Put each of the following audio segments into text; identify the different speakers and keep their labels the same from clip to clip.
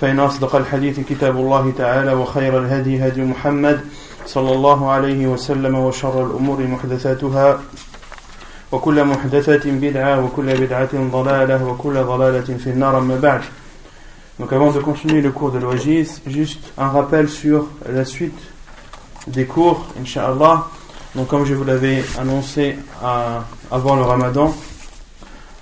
Speaker 1: فإن أصدق الحديث كتاب الله تعالى وخير الهدي هدي محمد صلى الله عليه وسلم وشر الأمور محدثاتها وكل محدثة بدعة وكل بدعة ضلالة وكل ضلالة في النار أما بعد Donc avant de continuer le cours de l'Oajiz, juste un rappel sur la suite des cours, Inch'Allah. Donc comme je vous l'avais annoncé à, avant le Ramadan,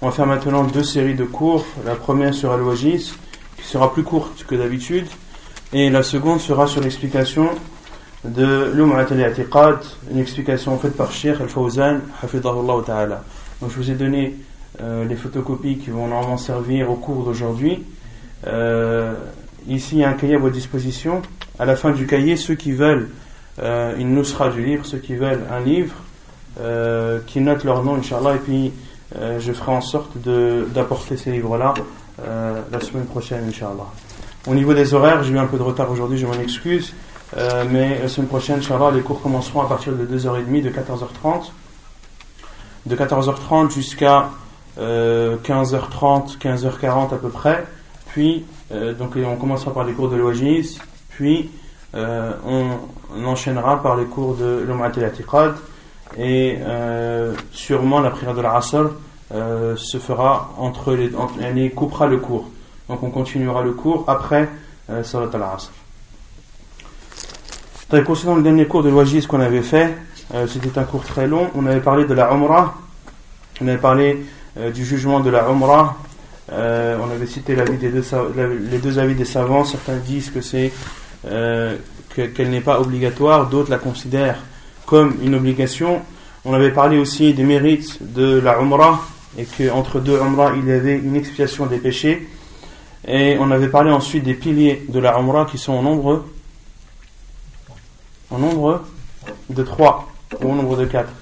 Speaker 1: on va faire maintenant deux séries de cours. La première sur Al-Wajiz, qui sera plus courte que d'habitude, et la seconde sera sur l'explication de l'Um'at al-I'tiqad, une explication faite par Sheikh Al-Fawzan, hafidahullah ta'ala. Donc je vous ai donné euh, les photocopies qui vont normalement servir au cours d'aujourd'hui. Euh, ici, il y a un cahier à votre disposition. À la fin du cahier, ceux qui veulent euh, une nusra du livre, ceux qui veulent un livre, euh, qui notent leur nom, Inch'Allah, et puis euh, je ferai en sorte d'apporter ces livres-là euh, la semaine prochaine, Inch'Allah. Au niveau des horaires, j'ai eu un peu de retard aujourd'hui, je m'en excuse, euh, mais la semaine prochaine, Inch'Allah, les cours commenceront à partir de 2h30, de 14h30. De 14h30 jusqu'à 15h30, 15h40 à peu près. Puis, euh, donc on commencera par les cours de l'Ouajiz, puis euh, on, enchaînera par les cours de l'Um'at et euh, sûrement la prière de la Asr euh, se fera entre les, entre, elle coupera le cours. Donc on continuera le cours après euh, Salat al-Asr. Concernant le dernier cours de l'Ouajiz qu'on avait fait, euh, c'était un cours très long, on avait parlé de la Umrah, on avait parlé euh, du jugement de la Umrah, on avait cité des deux, les deux avis des savants. Certains disent que c'est qu'elle qu n'est pas obligatoire, d'autres la considèrent comme une obligation. On avait parlé aussi des mérites de la Umrah et qu'entre deux Umrah il y avait une expiation des péchés. Et on avait parlé ensuite des piliers de la Umrah qui sont en nombre en nombre de trois ou au nombre de quatre.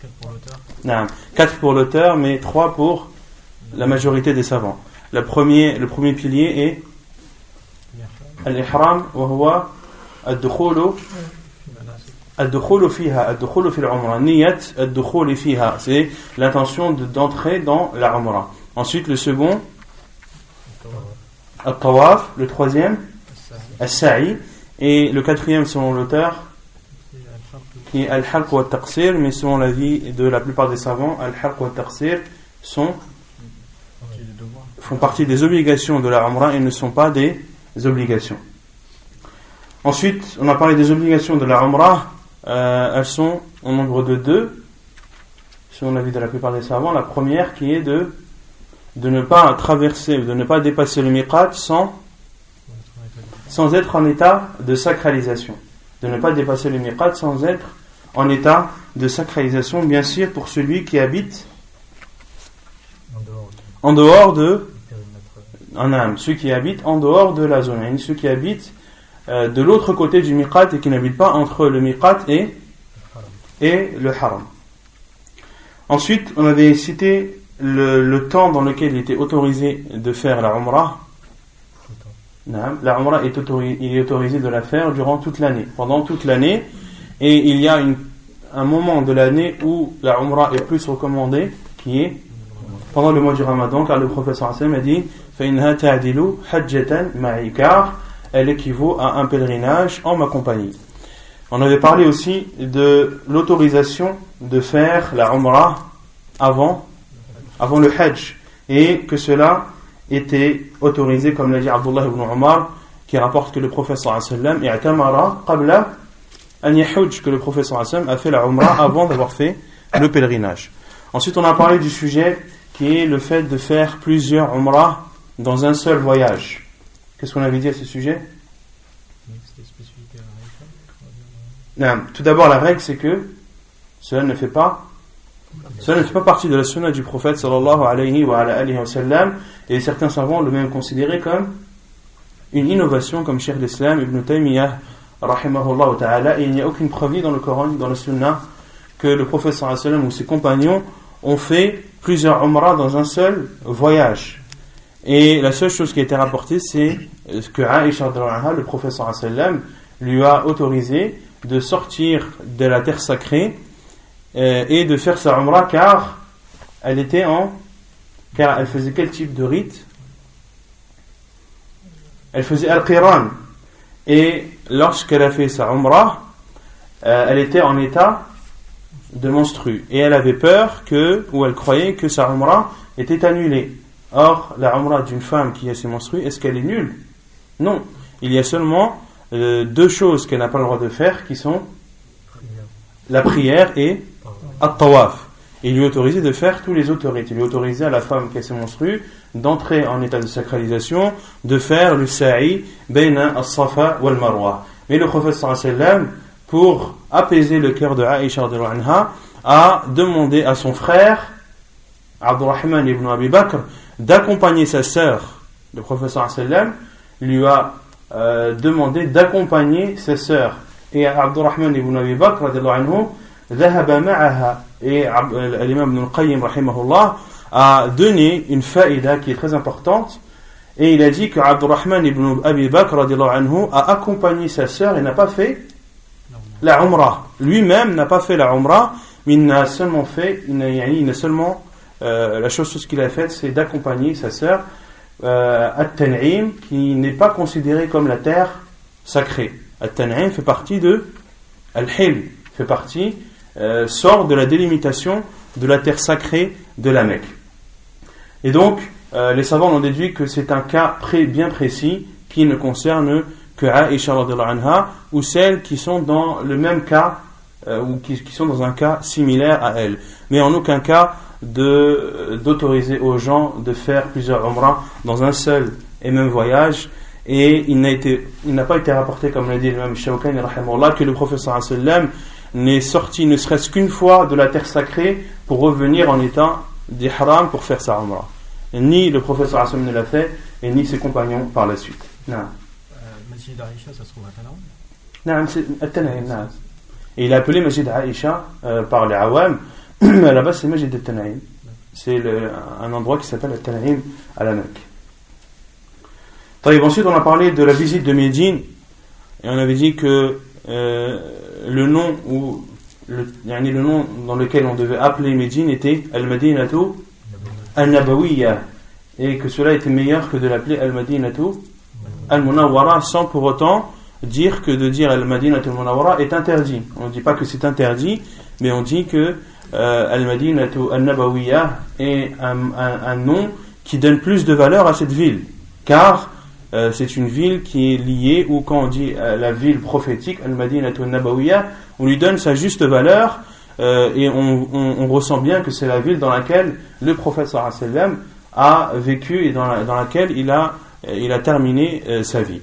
Speaker 2: Quatre pour l'auteur.
Speaker 1: Non, quatre pour l'auteur, mais trois pour la majorité des savants. Le premier, le premier pilier est al-ihram wa huwa ad-dukhulu niyat c'est l'intention d'entrer dans la umra ensuite le second al-tawaf le troisième al-sa'i et le quatrième selon l'auteur qui est al-halq wa al-taqsir mais selon l'avis de la plupart des savants al-halq wa al-taqsir sont font partie des obligations de la Umrah et ne sont pas des obligations. Ensuite, on a parlé des obligations de la Umrah. Euh, elles sont au nombre de deux, selon l'avis de la plupart des savants. La première qui est de, de ne pas traverser, de ne pas dépasser le miqat sans, sans être en état de sacralisation. De ne pas dépasser le miqat sans être en état de sacralisation, bien sûr, pour celui qui habite en dehors de en âme, ceux qui habitent en dehors de la zone, ceux qui habitent euh, de l'autre côté du miqat et qui n'habitent pas entre le miqat et, et le haram. Ensuite, on avait cité le, le, temps dans lequel il était autorisé de faire la umrah. La umrah est autorisé, est autorisé de la faire durant toute l'année, pendant toute l'année, et il y a une, un moment de l'année où la umrah est plus recommandée, qui est pendant le mois du Ramadan, car le professeur Hassan a dit car elle équivaut à un pèlerinage en ma compagnie. On avait parlé aussi de l'autorisation de faire la Umrah avant, avant le Hajj, et que cela était autorisé, comme l'a dit Abdullah ibn Omar, qui rapporte que le professeur sallam i'tamara qabla an yahuj que le professeur a fait la umrah avant d'avoir fait le pèlerinage. Ensuite, on a parlé du sujet qui est le fait de faire plusieurs umrah dans un seul voyage. Qu'est-ce qu'on avait dit à ce sujet non, Tout d'abord, la règle, c'est que cela ne fait pas cela ne fait pas partie de la sunna du prophète sallallahu alayhi wa, alayhi wa sallam, et certains savants le même considéré comme une innovation comme Cheikh l'Islam Ibn Taymiyyah rahimahullah ta'ala et il n'y a aucune preuve dans le Coran dans la sunna que le prophète sallallahu alayhi wa sallam ou ses compagnons ont fait plusieurs umrah dans un seul voyage et la seule chose qui a été rapportée c'est que Aisha le sallam lui a autorisé de sortir de la terre sacrée euh, et de faire sa umrah car elle était en car elle faisait quel type de rite? Elle faisait al-qiran. Et lorsqu'elle a fait sa umrah euh, elle était en état de monstru et elle avait peur que ou elle croyait que sa umrah était annulée or la umrah d'une femme qui a ses menstrues est-ce qu'elle est nulle? Non il y a seulement euh, deux choses qu'elle n'a pas le droit de faire qui sont la prière et at-tawaf. Il lui autorisé de faire tous les autres rites. Il lui autorisé à la femme qui a ses menstrues d'entrer en état de sacralisation, de faire le sa'i baina as-safa wal marwa. Mais le prophète sallallahu pour apaiser le cœur de anha, a demandé à son frère Abdurrahman ibn Abi Bakr, d'accompagner sa sœur, le professeur sallam lui a euh, demandé d'accompagner sa sœur. Et Abdurrahman ibn Abi Bakr, anhu, et euh, l'imam ibn al-Qayyim, a donné une faïda qui est très importante. Et il a dit que Abdurrahman ibn Abi Bakr anhu, a accompagné sa sœur et n'a pas fait la Umrah. Lui-même n'a pas fait la Umrah, mais il n'a seulement fait, il n'a seulement euh, la chose, qu'il a faite c'est d'accompagner sa sœur euh, At-Tan'im qui n'est pas considéré comme la terre sacrée At-Tan'im fait partie de Al-Hil fait partie euh, sort de la délimitation de la terre sacrée de la Mecque. Et donc, euh, les savants ont déduit que c'est un cas bien précis qui ne concerne que Aisha anha ou celles qui sont dans le même cas euh, ou qui, sont dans un cas similaire à elle. Mais en aucun cas d'autoriser aux gens de faire plusieurs umrah dans un seul et même voyage. Et il n'a pas été rapporté, comme l'a dit le même Shawkani, que le professeur sallam n'est sorti ne serait-ce qu'une fois de la terre sacrée pour revenir en étant d'ihram pour faire sa umrah. Ni le professeur Hassan ne l'a fait, et ni ses compagnons par la suite. Non.
Speaker 2: Euh, Masjid Aisha, ça se trouve à
Speaker 1: Non, c'est Et il est appelé Masjid Aisha euh, par les Awam, base c'est Masjid al-Tanaïm. C'est un endroit qui s'appelle al-Tanaïm à la Mecque. Ensuite, on a parlé de la visite de Médine, et on avait dit que euh, le nom ou le, le nom dans lequel on devait appeler Médine était Al-Madinatu Al-Nabawiyya et que cela était meilleur que de l'appeler Al-Madinatu Al-Munawwara sans pour autant dire que de dire Al-Madinatu Al-Munawwara est interdit. On ne dit pas que c'est interdit, mais on dit que euh, Al-Madinatu Al-Nabawiyya est un, nom qui donne plus de valeur à cette ville car euh, c'est une ville qui est liée, ou quand on dit euh, la ville prophétique, Al-Madinah al on lui donne sa juste valeur et on, ressent bien que c'est la ville dans laquelle le prophète a vécu et dans, laquelle il a, il a terminé sa vie.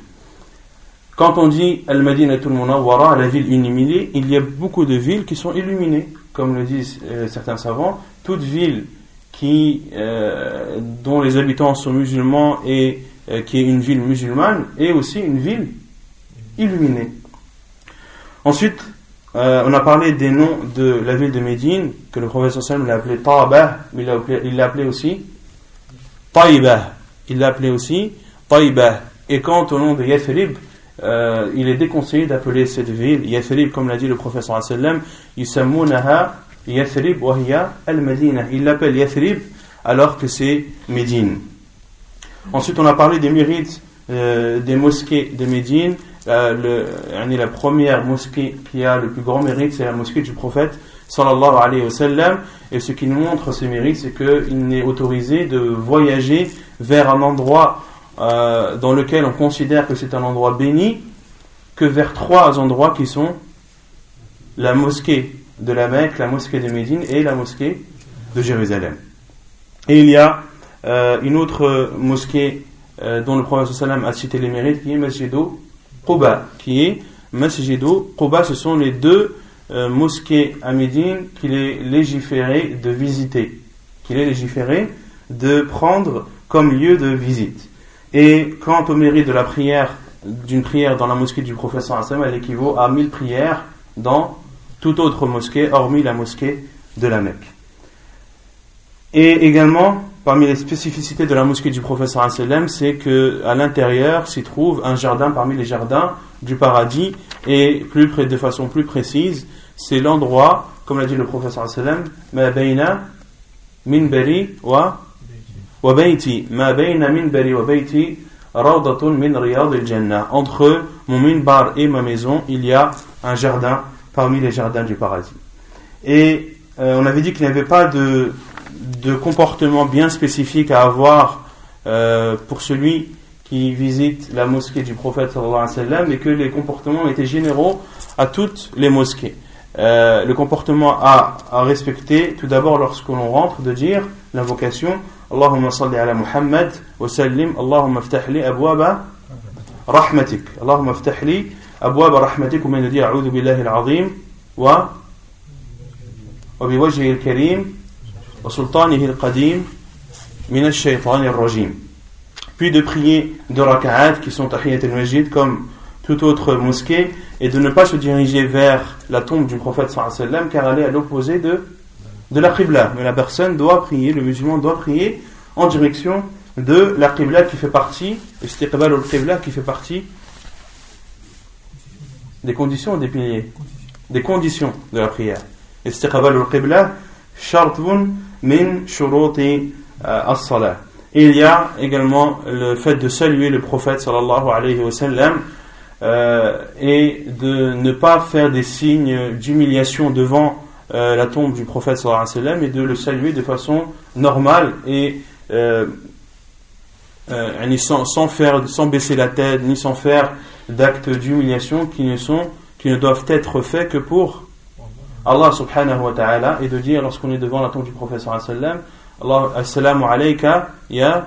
Speaker 1: Quand on dit Al-Madinah al la ville illuminée, il y a beaucoup de villes qui sont illuminées, comme le disent certains savants. Toute ville qui, dont les habitants sont musulmans et euh, qui est une ville musulmane, et aussi une ville illuminée. Ensuite, euh, on a parlé des noms de la ville de Médine, que le professeur Sallam l'a appelé Taba, mais il l'a appelé, aussi Taïba. Il l'a appelé aussi Taïba. Et quant au nom de Yathrib, euh, il est déconseillé d'appeler cette ville Yathrib, comme l'a dit le professeur Sallam, Yusammunaha Yathrib wa al-Madina. Il l'appelle Yathrib alors que c'est Médine. Ensuite, on a parlé des mérites euh, des mosquées de Médine. Euh, le, la première mosquée qui a le plus grand mérite, c'est la mosquée du prophète sallallahu alayhi wa sallam. Et ce qui nous montre ce mérite, c'est qu'il n'est autorisé de voyager vers un endroit euh, dans lequel on considère que c'est un endroit béni que vers trois endroits qui sont la mosquée de la Mecque, la mosquée de Médine et la mosquée de Jérusalem. Et il y a euh, une autre mosquée euh, dont le prophète sallam a cité les mérites qui est Masjido Quba, qui est Masjido Quba, ce sont les deux mosquées à Médine qu'il est légiféré de visiter, qu'il est légiféré de prendre comme lieu de visite. Et quant au mérite de la prière, d'une prière dans la mosquée du professeur sallam, elle équivaut à mille prières dans toute autre mosquée, hormis la mosquée de la Mecque. Et également, parmi les spécificités de la mosquée du professeur sallam, c'est qu'à l'intérieur s'y trouve un jardin parmi les jardins du paradis, et plus près, de façon plus précise, c'est l'endroit, comme l'a dit le professeur bayna minbari wa bayna minbari wa bayti rawdatun min riyad al-jannah. Entre mon minbar et ma maison, il y a un jardin parmi les jardins du paradis. Et euh, on avait dit qu'il n'y avait pas de, de comportement bien spécifique à avoir euh, pour celui qui visite la mosquée du prophète sallallahu alayhi wa sallam que les comportements étaient généraux à toutes les mosquées. Euh, le comportement à, à respecter, tout d'abord lorsque l'on rentre, de dire l'invocation Allahumma salli ala Muhammad wa sallim Allahumma ftahli abwaba rahmatik Allahumma ftahli أبواب رحمتك ومن الذي أعوذ بالله العظيم و وبوجهه الكريم وسلطانه القديم من الشيطان الرجيم puis de prier deux raka'at qui sont tahiyat al-majid comme toute autre mosquée et de ne pas se diriger vers la tombe du prophète sallam car elle est à l'opposé de, de la qibla mais la personne doit prier, le musulman doit prier en direction de la qibla qui fait partie, istiqbal al-qibla qui fait partie des conditions des piliers Des conditions de la prière. Istiqbal al-qibla, shartun min shuruti as-salah. Et il y a également le fait de saluer le prophète sallallahu alayhi wa sallam euh, et de ne pas faire des signes d'humiliation devant euh, la tombe du prophète sallallahu alayhi wa sallam et de le saluer de façon normale et euh, euh, sans, baisser la tête ni sans faire d'actes d'humiliation qui ne doivent être faits que pour Allah subhanahu wa ta'ala et de dire lorsqu'on est devant la tombe du professeur sallam Allah assalamu alayka ya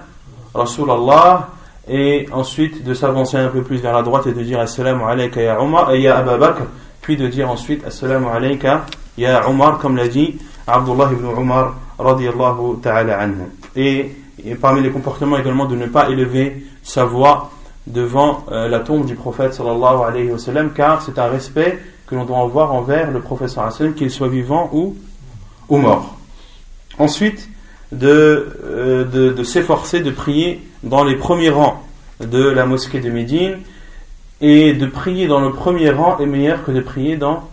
Speaker 1: et ensuite de s'avancer un peu plus vers la droite et de dire assalamu alayka ya Umar et ya Abu Bakr puis de dire ensuite assalamu alayka ya Umar comme l'a dit Abdullah ibn Umar radiyallahu ta'ala anhu et, parmi les comportements également de ne pas élever sa voix devant euh, la tombe du prophète sallallahu alayhi wa sallam, car c'est un respect que l'on doit avoir envers le prophète sallallahu alayhi wa sallam, qu'il soit vivant ou, ou mort. Ensuite, de, euh, de s'efforcer de prier dans les premiers rangs de la mosquée de Médine, et de prier dans le premier rang est meilleur que de prier dans,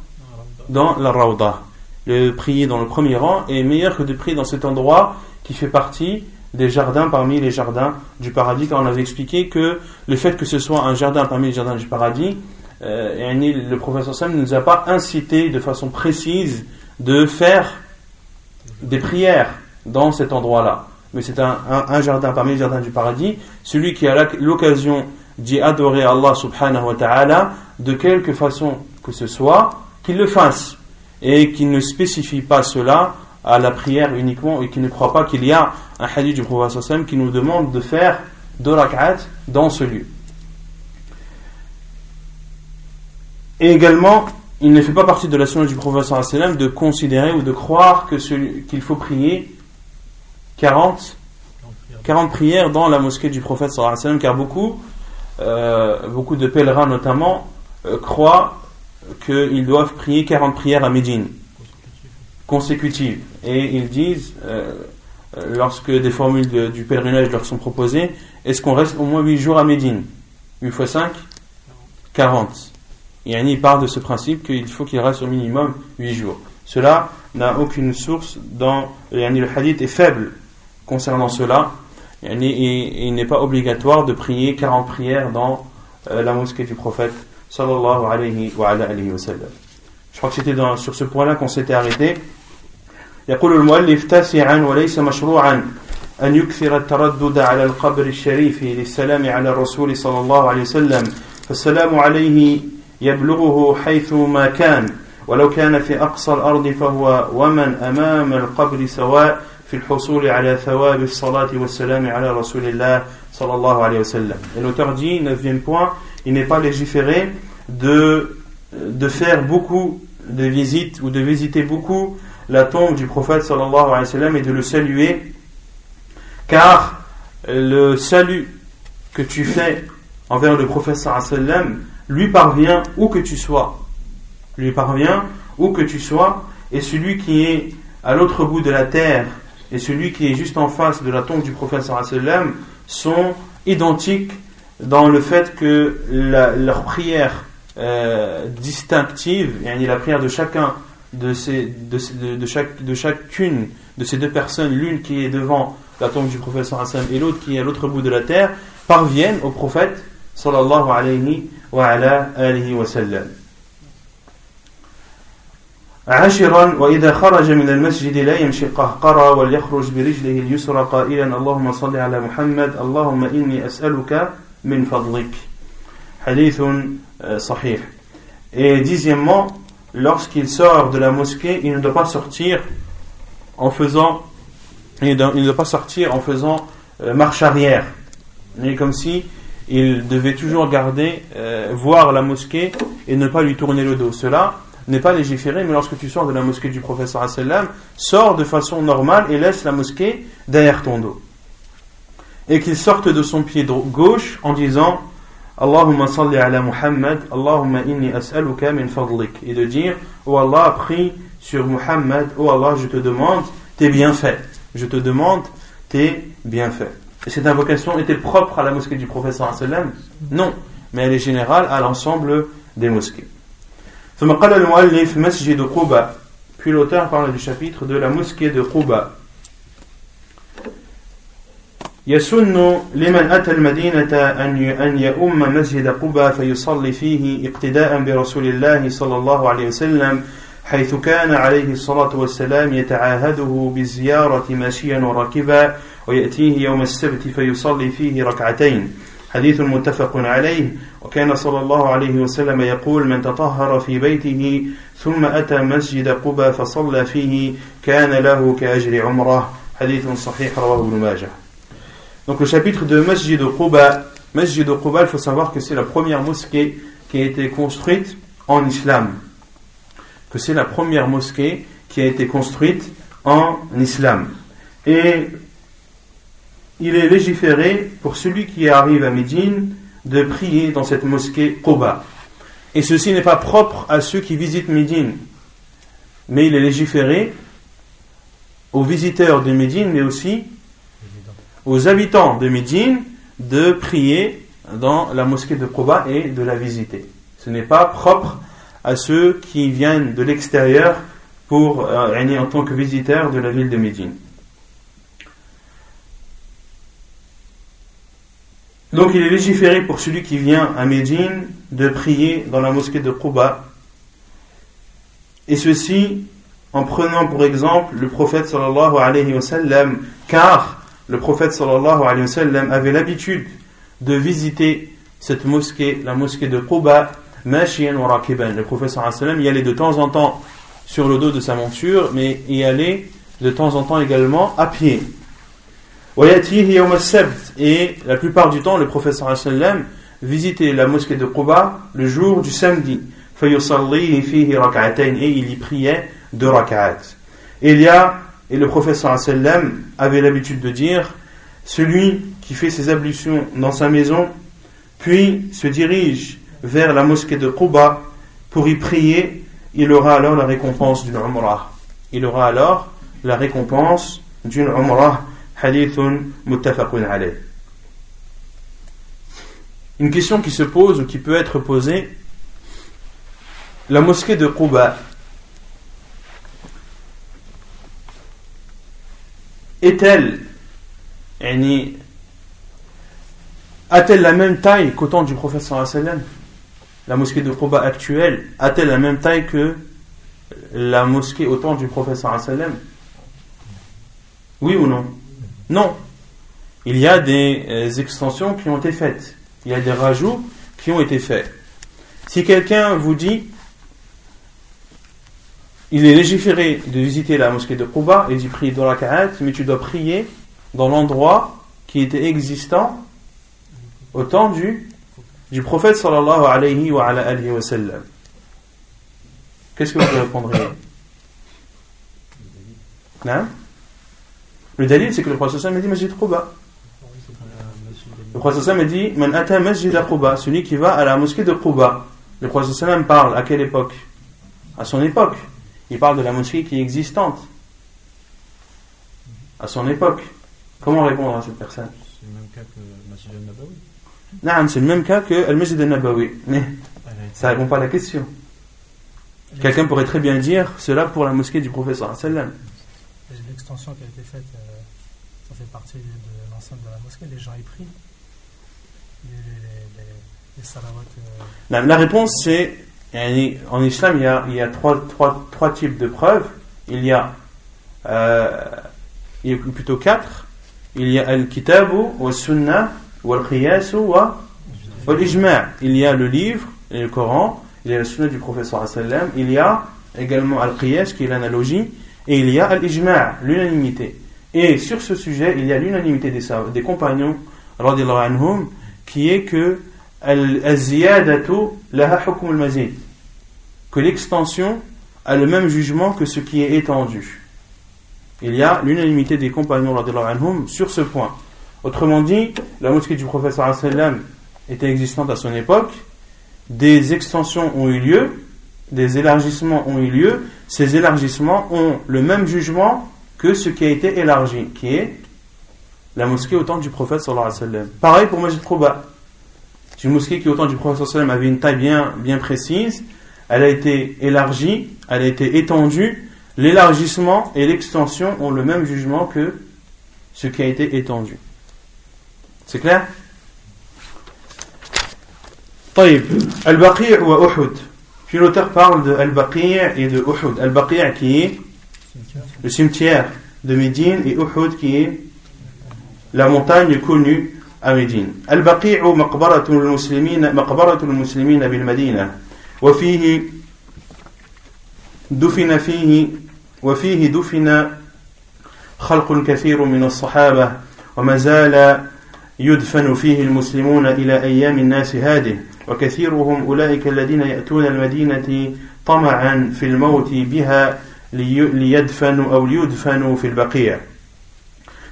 Speaker 1: dans la Rauda. Le prier dans le premier rang est meilleur que de prier dans cet endroit qui fait partie des jardins parmi les jardins du paradis, car on avait expliqué que le fait que ce soit un jardin parmi les jardins du paradis, euh, le professeur Sam ne nous a pas incité de façon précise de faire des prières dans cet endroit-là. Mais c'est un, un, jardin parmi les jardins du paradis. Celui qui a l'occasion d'y adorer Allah subhanahu wa ta'ala, de quelque façon que ce soit, qu'il le fasse. Et qu'il ne spécifie pas cela à la prière uniquement et qui ne croit pas qu'il y a un hadith du prophète qui nous demande de faire deux rak'at dans ce lieu. Et également, il ne fait pas partie de la sunna du prophète de considérer ou de croire qu'il faut prier 40, 40 prières dans la mosquée du prophète car beaucoup, euh, beaucoup de pèlerins notamment euh, croient qu'ils doivent prier 40 prières à Médine consécutives. Et ils disent, euh, lorsque des formules du pèlerinage leur sont proposées, est-ce qu'on reste au moins 8 jours à Médine? 8 fois 5 40. Et il parle de ce principe qu'il faut qu'il reste au minimum 8 jours. Cela n'a aucune source dans. le hadith est faible concernant cela. Et il n'est pas obligatoire de prier 40 prières dans euh, la mosquée du prophète sallallahu alayhi wa, alayhi wa sallam. Je crois que c'était sur ce point-là qu'on s'était arrêté. يقول المؤلف تاسعا وليس مشروعا أن يكثر التردد على القبر الشريف للسلام على الرسول صلى الله عليه وسلم فالسلام عليه يبلغه حيث ما كان ولو كان في أقصى الأرض فهو ومن أمام القبر سواء في الحصول على ثواب الصلاة والسلام على رسول الله Et l'auteur dit, neuvième point, il n'est pas légiféré de, euh, de faire beaucoup de visites ou de visiter beaucoup la tombe du prophète sallallahu alayhi wa sallam et de le saluer, car le salut que tu fais envers le prophète sallallahu lui parvient où que tu sois. Lui parvient où que tu sois, et celui qui est à l'autre bout de la terre et celui qui est juste en face de la tombe du prophète sallallahu sont identiques dans le fait que leur prière euh, distinctive, la prière de chacun de, ces, de, chacune de ces deux personnes, l'une qui est devant la tombe du prophète sallallahu et l'autre qui est à l'autre bout de la terre, parviennent au prophète sallallahu alayhi wa. عاشرا وإذا خرج من المسجد لا يمشي قهقرا وليخرج برجله اليسرى قائلا اللهم صل على محمد اللهم إني أسألك من فضلك حديث صحيح et dixièmement lorsqu'il sort de la mosquée il ne doit pas sortir en faisant il ne doit pas sortir en faisant euh, marche arrière mais comme si il devait toujours garder euh, voir la mosquée et ne pas lui tourner le dos cela n'est pas légiféré, mais lorsque tu sors de la mosquée du professeur sallam, sors de façon normale et laisse la mosquée derrière ton dos. Et qu'il sorte de son pied gauche en disant Allahumma salli ala Muhammad, Allahumma inni as'aluka min fadlik. Et de dire Oh Allah, prie sur Muhammad, oh Allah, je te demande tes bienfaits. Je te demande tes bienfaits. Et cette invocation était propre à la mosquée du professeur sallam Non, mais elle est générale à l'ensemble des mosquées. ثم قال المؤلف مسجد قبة puis l'auteur parle du chapitre de la mosquée de Quba يسن لمن أتى المدينة أن أن يؤم مسجد قبة فيصلي فيه اقتداء برسول الله صلى الله عليه وسلم حيث كان عليه الصلاة والسلام يتعاهده بالزيارة ماشيا وراكبا ويأتيه يوم السبت فيصلي فيه ركعتين. حديث متفق عليه. وكان صلى الله عليه وسلم يقول من تطهر في بيته ثم أتى مسجد قبى فصلى فيه كان له كأجر عمره حديث صحيح رواه ابن ماجه Donc le chapitre de Masjid de Quba, Masjid de Quba, il faut savoir que c'est la première mosquée qui a été construite en islam. Que c'est la première mosquée qui a été construite en islam. Et il est légiféré pour celui qui arrive à Médine de prier dans cette mosquée Quba. Et ceci n'est pas propre à ceux qui visitent Médine, mais il est légiféré aux visiteurs de Médine, mais aussi aux habitants de Médine de prier dans la mosquée de Quba et de la visiter. Ce n'est pas propre à ceux qui viennent de l'extérieur pour euh, en tant que visiteurs de la ville de Médine. Donc il est légiféré pour celui qui vient à Médine de prier dans la mosquée de Quba. Et ceci en prenant pour exemple le prophète sallallahu alayhi wa car le prophète sallallahu alayhi wa sallam avait l'habitude de visiter cette mosquée, la mosquée de Quba, mashiyan wa rakiban. Le prophète sallallahu alayhi wa y allait de temps en temps sur le dos de sa monture, mais y allait de temps en temps également à pied. Et la plupart du temps, le professeur sallam visitait la mosquée de Quba le jour du samedi. Et il y priait deux rak'at. Et il y a, et le professeur sallam avait l'habitude de dire, celui qui fait ses ablutions dans sa maison, puis se dirige vers la mosquée de Quba pour y prier, il aura alors la récompense d'une umrah. Il aura alors la récompense d'une umrah. Une question qui se pose ou qui peut être posée. La mosquée de Quba. Est-elle a-t-elle la même taille qu'au temps du prophète sallam? La mosquée de Quba actuelle a-t-elle la même taille que la mosquée au temps du prophète sallam? Oui ou non? Non. Il y a des euh, extensions qui ont été faites. Il y a des rajouts qui ont été faits. Si quelqu'un vous dit il est légiféré de visiter la mosquée de Quba et d'y prier dans la Ka'at, mais tu dois prier dans l'endroit qui était existant au temps du, du prophète sallallahu alayhi wa, ala alihi wa. Qu'est-ce que vous répondriez? Non Le dalil, c'est que le prophète a dit Masjid Quba. Le prophète a dit Man ata masjid Quba, celui qui va à la mosquée de Quba. Le prophète parle à quelle époque? À son époque. Il parle de la mosquée qui est existante. À son époque. Comment répondre à cette personne?
Speaker 2: C'est le même cas que le Masjid al-Nabawi.
Speaker 1: Non, c'est le même cas que le Masjid al-Nabawi. Mais ça ne répond pas à la question. Quelqu'un pourrait très bien dire cela pour la mosquée du professeur sallam.
Speaker 3: L'extension qui a été faite, euh, ça fait partie de l'enceinte de la mosquée, les gens y prient. Les, les, les, salawats, euh...
Speaker 1: la, la, réponse c'est en islam il y a, il y a trois, trois, trois, types de preuves. Il y a, euh, il y a plutôt quatre. Il y a al-kitabu wa sunnah wa al-qiyasu wa al-ijma'. Il y a le livre et le Coran. Il y a la sunna du professeur. Il y a également al-qiyas qui est l'analogie. Et il y a al-ijma', l'unanimité. Et sur ce sujet, il y a l'unanimité des, des compagnons, anhum, qui est que. Que l'extension a le même jugement que ce qui est étendu. Il y a l'unanimité des compagnons anhum sur ce point. Autrement dit, la mosquée du professeur était existante à son époque, des extensions ont eu lieu, des élargissements ont eu lieu, ces élargissements ont le même jugement que ce qui a été élargi, qui est la mosquée au temps du prophète sallallahu alayhi wa sallam. Pareil pour Majid Trouba. C'est une mosquée qui au temps du prophète sallallahu alayhi wa sallam avait une taille bien, bien précise, elle a été élargie, elle a été étendue, l'élargissement et l'extension ont le même jugement que ce qui a été étendu. C'est clair طيب البقيع وأحد Puis l'auteur parle de Al-Baqi' et de Uhud. Al-Baqi' qui est le cimetière de Médine et Uhud qui est la montagne connue à Médine. Al-Baqi' مقبرة المسلمين مقبرة المسلمين بالمدينة وفيه دفن فيه وفيه دفن خلق كثير من الصحابة وما زال يدفن فيه المسلمون إلى أيام الناس هذه وكثيرهم أولئك الذين يأتون المدينة طمعا في الموت بها ليدفنوا أو ليدفنوا في البقيع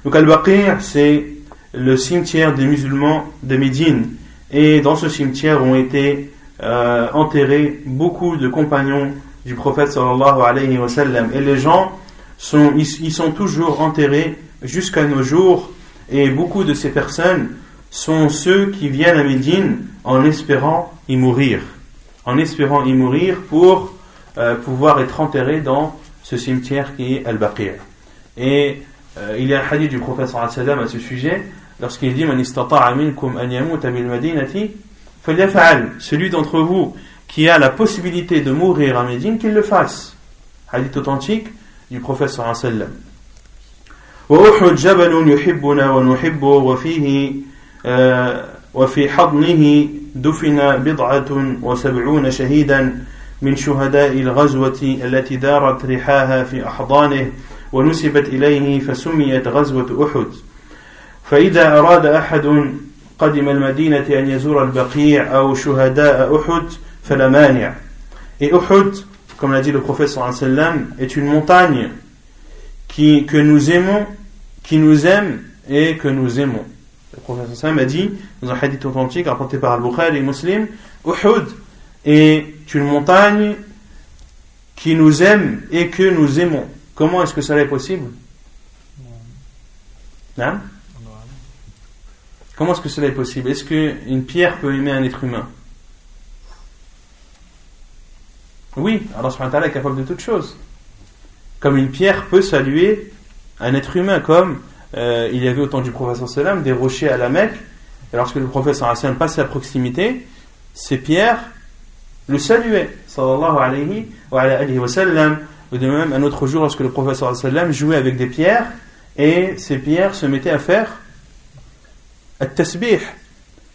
Speaker 1: Donc Al-Baqir, c'est le cimetière des musulmans de Médine. Et dans ce cimetière ont été euh, enterrés beaucoup de compagnons du prophète sallallahu alayhi wa sallam. Et les gens sont, ils, ils sont toujours enterrés jusqu'à nos jours. Et beaucoup de ces personnes sont ceux qui viennent à Médine en espérant y mourir, en espérant y mourir pour euh, pouvoir être enterrés dans ce cimetière qui est Al-Baqir. Et euh, il y a un hadith du prophète à ce sujet, lorsqu'il dit Celui d'entre vous qui a la possibilité de mourir à Médine, qu'il le fasse. Hadith authentique du prophète sallallahu. وفي حضنه دفن بضعة وسبعون شهيدا من شهداء الغزوة التي دارت رحاها في أحضانه ونسبت إليه فسميت غزوة أحد فإذا أراد أحد قدم المدينة أن يزور البقيع أو شهداء أحد فلا مانع Et Uhud, comme l'a dit le prophète sallam, est une montagne qui, que nous aimons, qui nous aime et que nous aimons. Le prophète a dit, dans un hadith authentique rapporté par Al-Bukhari et Muslim, Uhud est une montagne qui nous aime et que nous aimons. Comment est-ce que cela est possible? Comment est-ce que cela est possible? Est-ce qu'une pierre peut aimer un être humain? Oui, Allah est capable de toutes choses. Comme une pierre peut saluer un être humain, comme euh, il y avait au temps du prophète sallam des rochers à la Mecque, et lorsque le prophète sallam passait à proximité, ces pierres le saluaient, sallallahu alayhi wa, alayhi wa sallam. De même, un autre jour, lorsque le prophète sallam jouait avec des pierres, et ces pierres se mettaient à faire at-tasbih,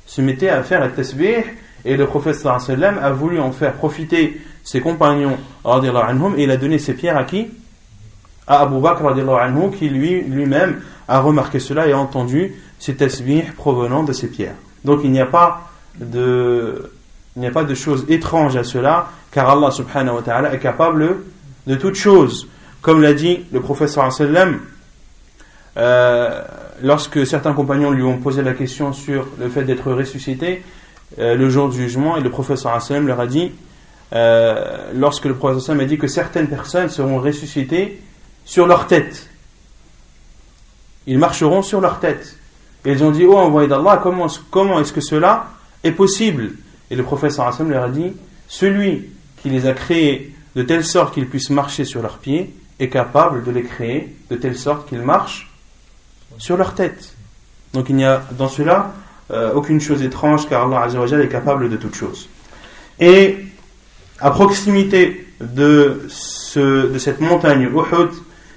Speaker 1: se mettaient à faire at-tasbih, et le prophète sallam a voulu en faire profiter ses compagnons et il a donné ses pierres à qui? À Abu Bakr qui lui, lui-même a remarqué cela et a entendu ces tasbih provenant de ces pierres. Donc il n'y a pas de, il n'y choses étranges à cela, car Allah subhanahu wa ta'ala est capable de toutes choses. Comme l'a dit le professeur sallam, euh, lorsque certains compagnons lui ont posé la question sur le fait d'être ressuscité, euh, le jour du jugement, et le professeur sallam leur a dit, euh, lorsque le professeur sallam a dit que certaines personnes seront ressuscitées sur leur tête. Ils marcheront sur leur tête. Et ils ont dit, oh envoyé d'Allah, comment, est-ce que cela est possible? Et le professeur sallam leur a dit, celui qui les a créés de telle sorte qu'ils puissent marcher sur leurs pieds est capable de les créer de telle sorte qu'ils marchent sur leur tête. Donc il n'y a dans cela euh, aucune chose étrange car Allah Azzawajal est capable de toutes choses. Et à proximité de, ce, de cette montagne Uhud,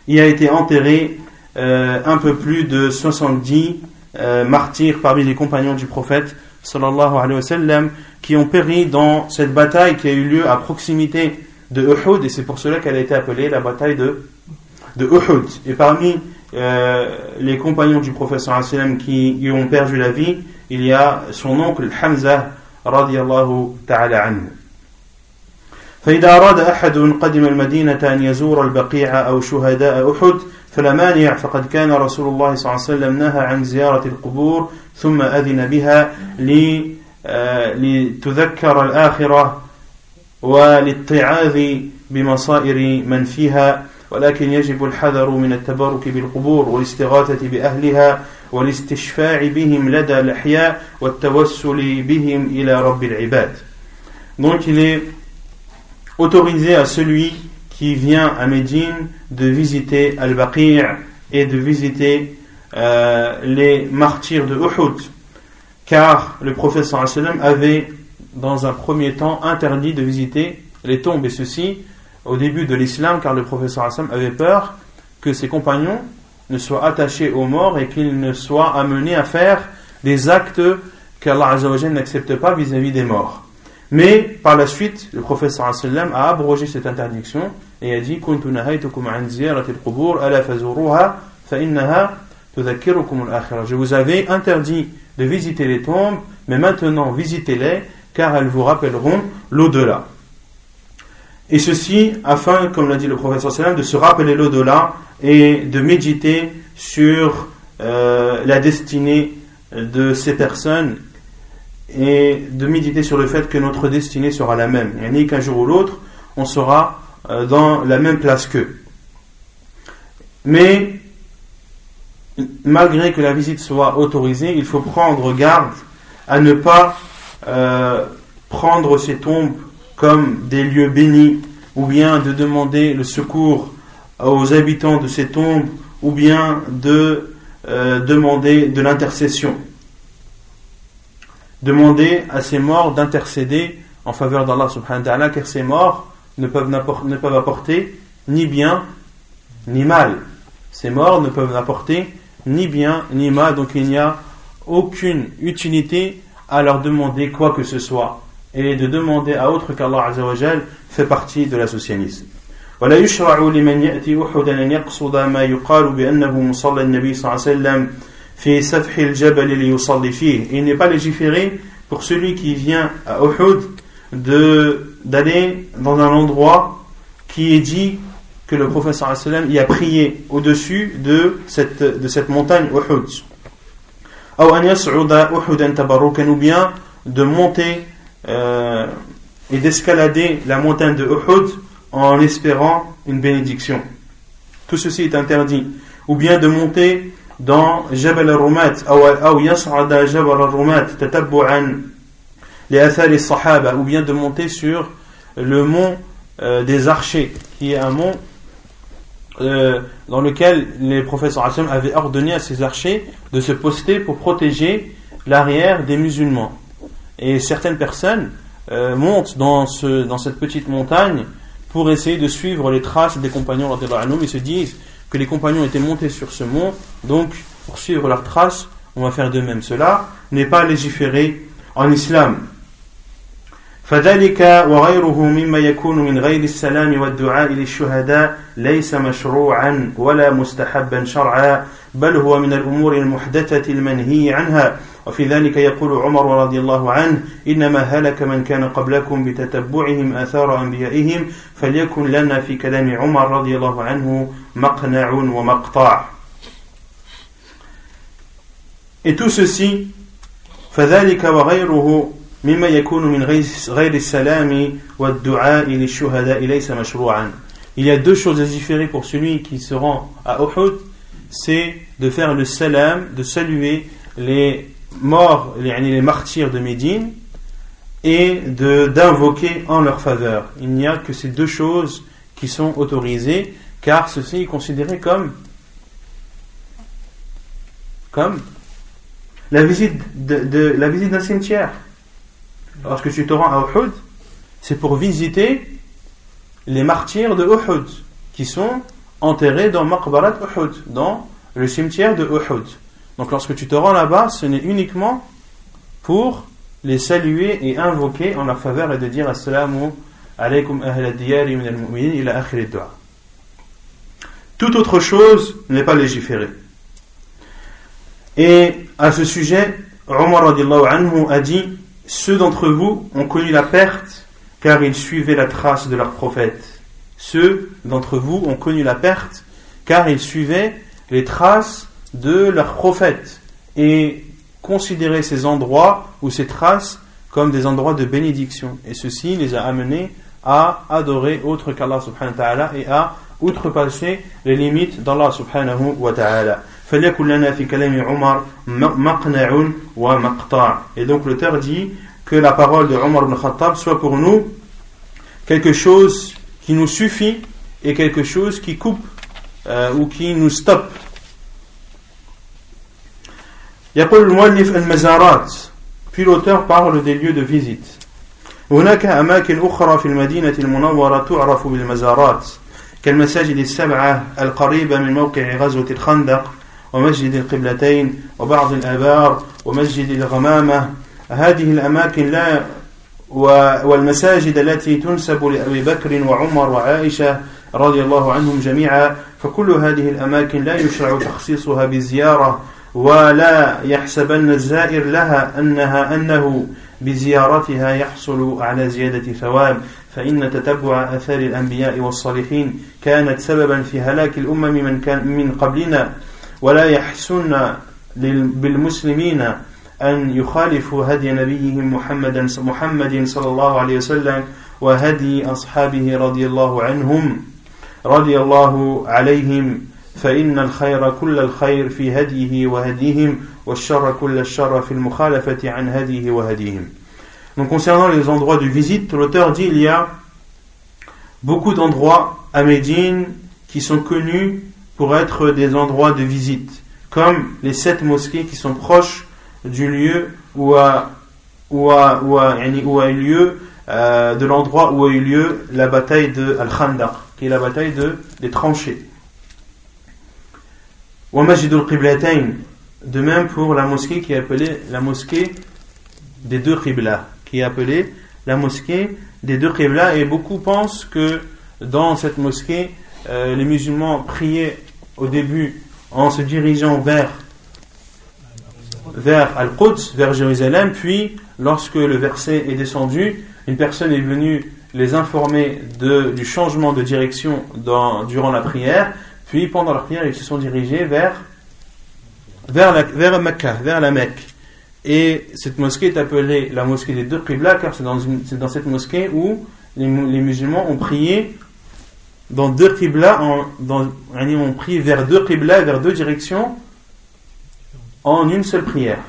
Speaker 1: il a été enterré un peu plus de 70 euh, martyrs parmi les compagnons du prophète sallallahu alayhi wa sallam, qui ont péri dans cette bataille qui a eu lieu à proximité de Uhud et c'est pour cela qu'elle a été appelée la bataille de, de Uhud. Et parmi euh, les compagnons du professeur sallam qui y ont perdu la vie, il y a son oncle Hamza radiallahu ta'ala anhu. فإذا أراد أحد قدم المدينة أن يزور البقيع أو شهداء أحد فلا مانع فقد كان رسول الله صلى الله عليه وسلم نهى عن زيارة القبور ثم أذن بها لتذكر الآخرة وللاتعاذ بمصائر من فيها ولكن يجب الحذر من التبرك بالقبور والاستغاثة بأهلها والاستشفاع بهم لدى الأحياء والتوسل بهم إلى رب العباد. Donc il est autorisé à celui qui vient à Médine de visiter Al-Baqi' et de visiter euh, les martyrs de Uhud car le prophète avait dans un premier temps interdit de visiter les tombes et ceci au début de l'islam car le Hassan avait peur que ses compagnons ne soient attachés aux morts et qu'ils ne soient amenés à faire des actes qu'Allah n'accepte pas vis-à-vis des morts. Mais par la suite, le Hassan a abrogé cette interdiction et a dit Je vous avais interdit de visiter les tombes, mais maintenant visitez-les car elles vous rappelleront l'au-delà. Et ceci afin, comme l'a dit le prophète de se rappeler l'au-delà et de méditer sur euh, la destinée de ces personnes et de méditer sur le fait que notre destinée sera la même. A qu'un jour ou l'autre, on sera dans la même place qu'eux. Mais malgré que la visite soit autorisée, il faut prendre garde à ne pas euh, prendre ces tombes comme des lieux bénis, ou bien de demander le secours aux habitants de ces tombes, ou bien de euh, demander de l'intercession. Demander à ces morts d'intercéder en faveur d'Allah car ces morts ne peuvent, ne peuvent apporter ni bien ni mal. Ces morts ne peuvent apporter ni bien ni mal, donc il n'y a aucune utilité à leur demander quoi que ce soit et de demander à autre qu'Allah Azzawajal fait partie de l'associanisme. ولا يشرع لمن يأتي أحدا أن يقصد ما يقال بأنه مصلى النبي صلى الله عليه وسلم في سفح الجبل ليصلي فيه. Il n'est pas légiféré pour celui qui vient à Uhud d'aller dans un endroit qui est dit que le professeur sallam y a prié au-dessus de cette, de cette montagne Uhud. Ou bien de monter euh, et d'escalader la montagne de Uhud en espérant une bénédiction. Tout ceci est interdit. Ou bien de monter dans Jabal al-Rumat, ou Jabal al-Rumat, les Athal et Sahaba, ou bien de monter sur le mont euh, des archers, qui est un mont euh, dans lequel les prophètes avaient ordonné à ces archers de se poster pour protéger l'arrière des musulmans. Et certaines personnes euh, montent dans, ce, dans cette petite montagne pour essayer de suivre les traces des compagnons. Ils se disent que les compagnons étaient montés sur ce mont, donc pour suivre leurs traces, on va faire de même. Cela n'est pas légiféré en islam. فذلك وغيره مما يكون من غير السلام والدعاء للشهداء ليس مشروعا ولا مستحبا شرعا بل هو من الأمور المحدثة المنهي عنها. وفي ذلك يقول عمر رضي الله عنه إنما هلك من كان قبلكم بتتبعهم آثار أنبيائهم فليكن لنا في كلام عمر رضي الله عنه مقنع ومقطع. Et tout ceci, فذلك وغيره مما يكون من غير السلام والدعاء للشهداء ليس مشروعا. Il y a deux choses à différer pour celui qui se rend à Uhud, c'est de faire le salam, de saluer les morts, les, les martyrs de Médine, et d'invoquer en leur faveur. Il n'y a que ces deux choses qui sont autorisées, car ceci est considéré comme, comme la visite de, la visite d'un cimetière. Lorsque tu te rends à Uhud, c'est pour visiter les martyrs de Uhud, qui sont enterrés dans Maqbarat Uhud, dans le cimetière de Uhud. Donc lorsque tu te rends là-bas, ce n'est uniquement pour les saluer et invoquer en leur faveur et de dire Assalamu alaykum ahla diyari min al-mu'minin ila akhir dua. Toute autre chose n'est pas légiférée. Et à ce sujet, Omar anhu a dit Ceux d'entre vous ont connu la perte car ils suivaient la trace de leur prophète. Ceux d'entre vous ont connu la perte car ils suivaient les traces de leur prophète et considérer ces endroits ou ces traces comme des endroits de bénédiction. Et ceci les a amenés à adorer autre qu'Allah subhanahu wa ta'ala et à outrepasser les limites d'Allah subhanahu wa ta'ala. Et donc l'auteur dit que la parole de Omar ibn Khattab soit pour nous quelque chose qui nous suffit et quelque chose qui coupe euh, ou qui nous stoppe يقول المؤلف المزارات في l'auteur parle des lieux de visite هناك أماكن أخرى في المدينة المنورة تعرف بالمزارات كالمساجد السبعة القريبة من موقع غزوة الخندق ومسجد القبلتين وبعض الآبار ومسجد الغمامة. هذه الأماكن لا والمساجد التي تنسب لأبي بكر وعمر وعائشة رضي الله عنهم جميعا فكل هذه الأماكن لا يشرع تخصيصها بزيارة ولا يحسبن الزائر لها أنها أنه بزيارتها يحصل على زيادة ثواب. فإن تتبع أثار الأنبياء والصالحين كانت سببا في هلاك الأمم من, كان من قبلنا. ولا يحسن بالمسلمين أن يخالفوا هدي نبيهم محمد محمد صلى الله عليه وسلم وهدي أصحابه رضي الله عنهم رضي الله عليهم فإن الخير كل الخير في هديه وهديهم والشر كل الشر في المخالفة عن هديه وهديهم. Donc concernant les endroits de visite, l'auteur dit il y a beaucoup d'endroits à Médine qui sont connus pour être des endroits de visite, comme les sept mosquées qui sont proches du lieu où a, où a, où a, eu lieu, euh, de l'endroit où a eu lieu la bataille de Al-Khandaq, qui est la bataille de, des tranchées. De même pour la mosquée qui est appelée la mosquée des deux Qibla, qui est appelée la mosquée des deux Qibla, et beaucoup pensent que dans cette mosquée, euh, les musulmans priaient au début en se dirigeant vers, vers Al-Quds, vers Jérusalem, puis lorsque le verset est descendu, une personne est venue les informer de, du changement de direction durant la prière, puis, pendant leur prière, ils se sont dirigés vers, vers, la, vers Mecca, vers la Mecque. Et cette mosquée est appelée la mosquée des deux Qibla, car c'est dans, dans, cette mosquée où les, musulmans ont prié dans deux Qibla, en, dans, ont prié vers deux Qibla, vers deux directions, en une seule prière.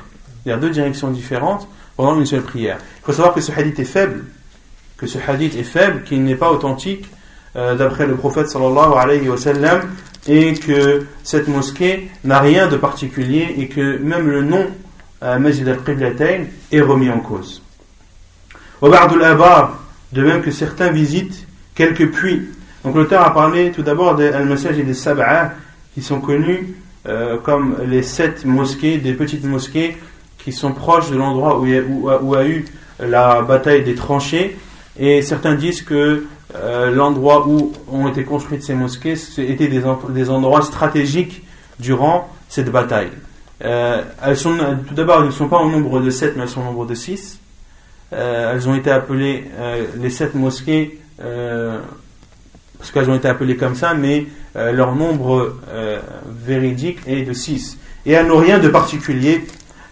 Speaker 1: Vers deux directions différentes, pendant une seule prière. Il faut savoir que ce hadith est faible, que ce hadith est faible, qu'il n'est pas authentique, euh, d'après le prophète sallallahu alayhi wa sallam, et que cette mosquée n'a rien de particulier et que même le nom euh, Masjid al-Qiblatayn est remis en cause. De même que certains visitent quelques puits. Donc l'auteur a parlé tout d'abord des al-Masajid des Sab'a qui sont connus euh, comme les sept mosquées, des petites mosquées qui sont proches de l'endroit où, a eu la bataille des tranchées Et certains disent que euh, l'endroit où ont été construites ces mosquées étaient des, endroits stratégiques durant cette bataille. Euh, elles sont, tout d'abord, elles ne sont pas au nombre de 7, mais elles sont au nombre de 6. Euh, elles ont été appelées les 7 mosquées parce qu'elles ont été appelées comme ça, mais leur nombre véridique est de 6. Et elles n'ont rien de particulier.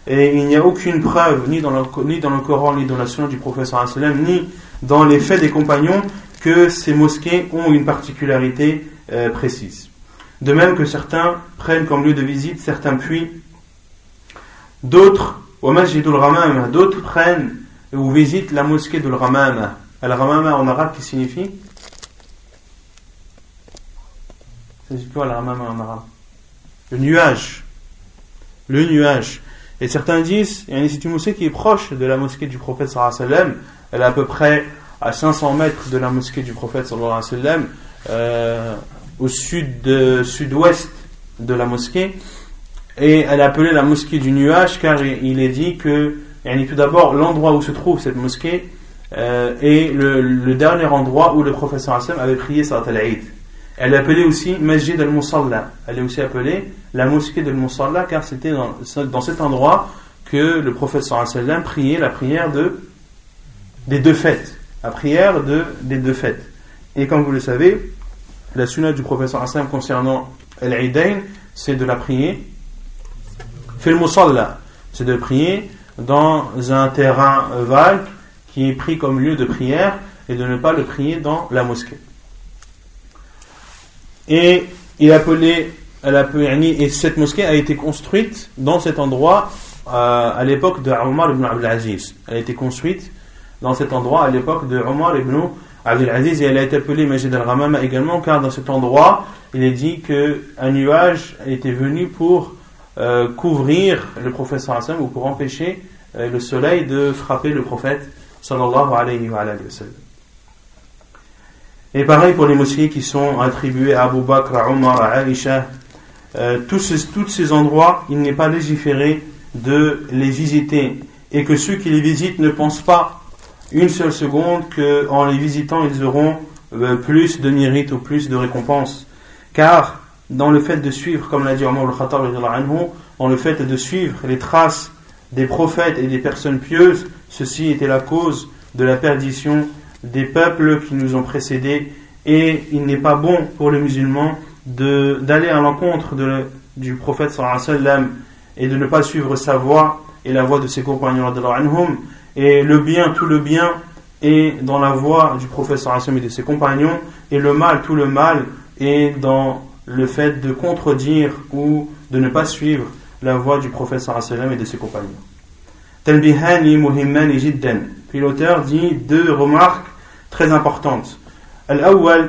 Speaker 1: Et il n'y a aucune preuve, ni dans le, ni dans Coran, ni dans la Sunna du professeur ni dans les faits des compagnons, que ces mosquées ont une particularité euh, précise. De même que certains prennent comme lieu de visite certains puits, d'autres, au Masjidul Ramam, d'autres prennent ou visitent la mosquée de Ramam. Al-Ramama en arabe qui signifie? Le nuage. Le nuage. Et certains disent, c'est une mosquée qui est proche de la mosquée du prophète sallallahu Elle est à peu près à 500 mètres de la mosquée du prophète sallallahu alayhi euh, au sud sud-ouest de la mosquée. Et elle est appelée la mosquée du nuage car il est dit que, tout d'abord, l'endroit où se trouve cette mosquée euh, est le, dernier endroit où le prophète sallallahu avait prié Salat al-Eid. Elle est appelée aussi Masjid al-Musalla. Elle est aussi appelée la mosquée de Musalla car c'était dans, dans, cet endroit que le prophète sallallahu priait la prière de, des deux fêtes la prière de, des deux fêtes. Et comme vous le savez, la sunna du professeur Hassan concernant l'Idain, c'est de la prier fil musalla, c'est de prier dans un terrain vague qui est pris comme lieu de prière et de ne pas le prier dans la mosquée. Et il appelé, et cette mosquée a été construite dans cet endroit euh, à l'époque de Omar ibn Abdul Aziz. Elle a été construite dans cet endroit à l'époque de Omar ibn Abdul Aziz et elle a été appelée Majid al-Ramama également car dans cet endroit il est dit qu'un nuage était venu pour euh, couvrir le prophète sallallahu ou pour empêcher euh, le soleil de frapper le prophète sallallahu alayhi wa, sallam. Et pareil pour les mosquées qui sont attribuées à Abu Bakr, à Omar, à Aisha, euh, tous, ces, tous ces endroits, il n'est pas légiféré de les visiter et que ceux qui les visitent ne pensent pas une seule seconde qu'en les visitant, ils auront euh, plus de mérite ou plus de récompense. Car dans le fait de suivre, comme l'a dit Omar al-Khattab, dans le fait de suivre les traces des prophètes et des personnes pieuses, ceci était la cause de la perdition des peuples qui nous ont précédés et il n'est pas bon pour les musulmans d'aller à l'encontre du prophète sallam et de ne pas suivre sa voie et la voie de ses compagnons et le bien, tout le bien est dans la voie du professeur Hassan et de ses compagnons, et le mal, tout le mal est dans le fait de contredire ou de ne pas suivre la voie du professeur Hassan et de ses compagnons. Puis l'auteur dit deux remarques très importantes. الأول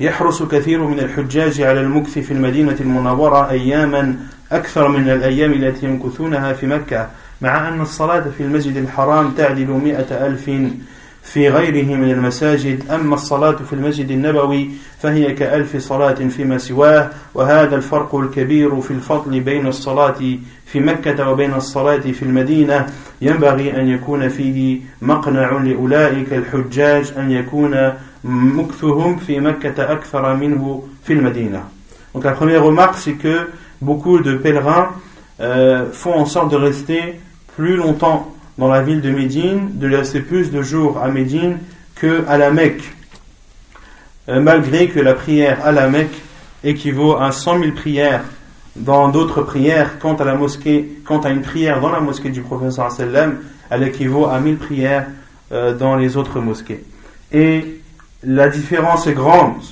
Speaker 1: يحرص كثير من الحجاج على المكث في المدينة المنورة أياما أكثر من الأيام التي يمكثونها في مكة مع أن الصلاة في المسجد الحرام تعدل مئة ألف في غيره من المساجد أما الصلاة في المسجد النبوي فهي كألف صلاة فيما سواه وهذا الفرق الكبير في الفضل بين الصلاة في مكة وبين الصلاة في المدينة. ينبغي أن يكون فيه مقنع لأولئك الحجاج أن يكون مكثهم في مكة أكثر منه في المدينة. Donc la première remarque c'est que beaucoup de pèlerins euh, font en sorte de rester plus longtemps dans la ville de Médine, de rester plus de jours à Médine qu'à la Mecque. Euh, malgré que la prière à la Mecque équivaut à 100 000 prières dans d'autres prières, quant à la mosquée, quant à une prière dans la mosquée du professeur sallam, elle équivaut à 1000 prières euh, dans les autres mosquées. Et la différence est grande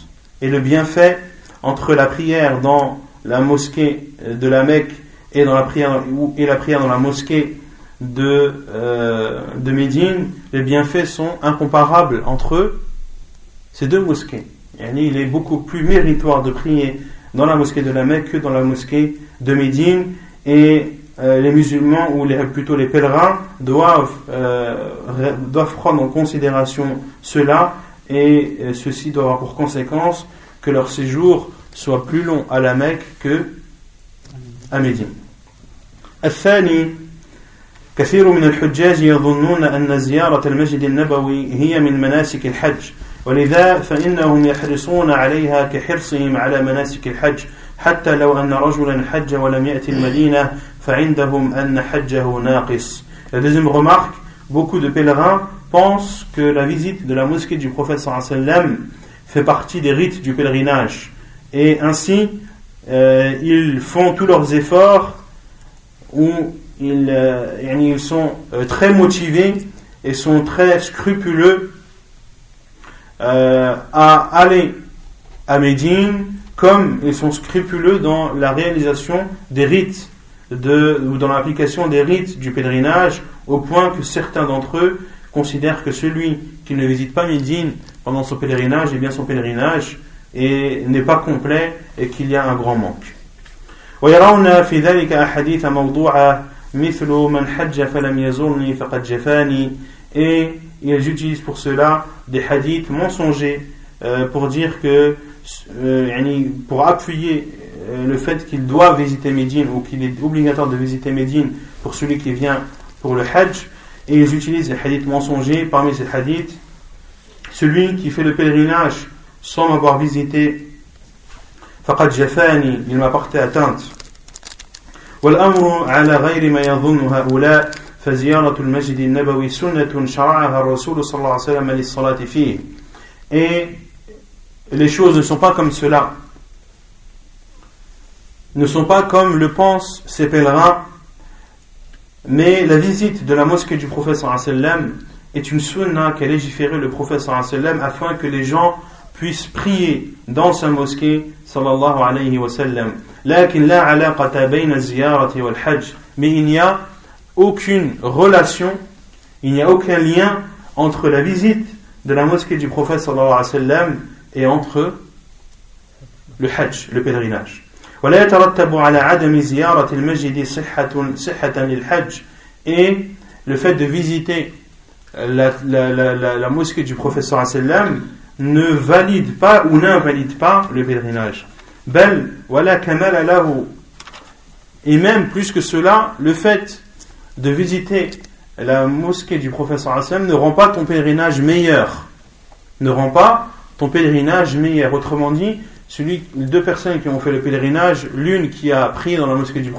Speaker 1: et le bienfait entre la prière dans la mosquée de la Mecque et, dans la prière, et la prière dans la mosquée de, euh, de Médine, les bienfaits sont incomparables entre ces deux mosquées. Il est beaucoup plus méritoire de prier dans la mosquée de la Mecque que dans la mosquée de Médine et euh, les musulmans ou les, plutôt les pèlerins doivent, euh, doivent prendre en considération cela et ceci doit avoir pour conséquence que leur séjour soit plus long à la Mecque que à Médine. كثير من الحجاج يظنون أن زيارة المسجد النبوي هي من مناسك الحج ولذا فإنهم يحرصون عليها كحرصهم على مناسك الحج حتى لو أن رجلا حج ولم يأتي المدينة فعندهم أن حجه ناقص La deuxième remarque, beaucoup de pèlerins pensent que la visite de la mosquée du prophète sallam fait partie des rites du pèlerinage. Et ainsi, euh, ils font tous leurs efforts où ils, euh, ils sont euh, très motivés et sont très scrupuleux euh, à aller à Médine comme ils sont scrupuleux dans la réalisation des rites de, ou dans l'application des rites du pèlerinage au point que certains d'entre eux considèrent que celui qui ne visite pas Médine pendant son pèlerinage, et eh bien son pèlerinage n'est pas complet et qu'il y a un grand manque. ويرون في ذلك أحاديث موضوعة et ils utilisent pour cela des hadiths mensongers euh, pour dire que euh, pour appuyer euh, le fait qu'il doit visiter Médine ou qu'il est obligatoire de visiter Médine pour celui qui vient pour le Hajj. Et ils utilisent des hadiths mensongers. Parmi ces hadiths celui qui fait le pèlerinage sans m'avoir visité il m'a porté atteinte. والأمر على غير ما يظن هؤلاء فزيارة المسجد النبوي سنة شرعها الرسول صلى الله عليه وسلم للصلاة فيه et les choses ne sont pas comme cela ne sont pas comme le pensent ces pèlerins mais la visite de la mosquée du prophète sallam est une sunna qu'a légiféré le prophète sallam afin que les gens puissent prier dans sa mosquée sallallahu alayhi wa sallam لكن لا علاقة بين الزيارة والحج mais il n'y a aucune relation il n'y a aucun lien entre la visite de la mosquée du prophète sallallahu alayhi wa sallam et entre le hajj, le pèlerinage. ولا يترتب على عدم زيارة المسجد صحة صحة للحج et le fait de visiter la, la, la, la, la mosquée du prophète sallam ne valide pas ou n'invalide pas le pèlerinage. Bel, kamal. Et même plus que cela, le fait de visiter la mosquée du prophète sallam ne rend pas ton pèlerinage meilleur. Ne rend pas ton pèlerinage meilleur. Autrement dit, celui, deux personnes qui ont fait le pèlerinage, l'une qui a prié dans la mosquée du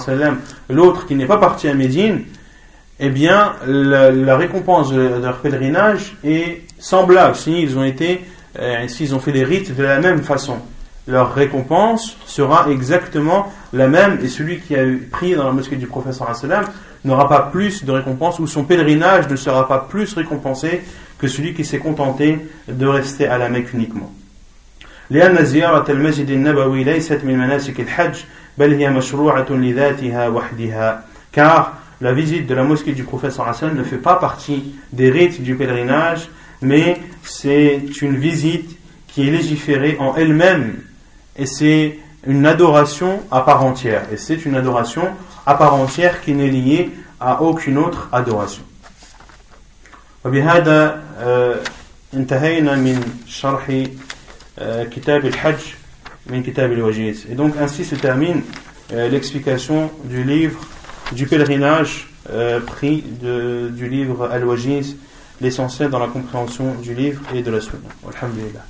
Speaker 1: sallam, l'autre qui n'est pas partie à Médine, eh bien, la, récompense de, leur pèlerinage est semblable ont euh, s'ils ont fait des rites de la même façon Leur récompense sera exactement la même et celui qui a prié dans la mosquée du prophète sallam n'aura pas plus de récompense ou son pèlerinage ne sera pas plus récompensé que celui qui s'est contenté de rester à la Mecque uniquement. لأن زيارة المسجد النبوي ليست من مناسك الحج بل هي مشروعة لذاتها وحدها car la visite de la mosquée du prophète sallallahu ne fait pas partie des rites du pèlerinage mais c'est une visite qui est légiférée en elle-même et c'est une adoration à part entière et c'est une adoration à part entière qui n'est liée à aucune autre adoration وبهذا انتهينا من شرح كتاب الحج من كتاب الوجيز et donc ainsi se termine euh, l'explication du livre du pèlerinage euh, pris de, du livre Al-Wajiz l'essentiel dans la compréhension du livre et de la sunna. Alhamdulillah.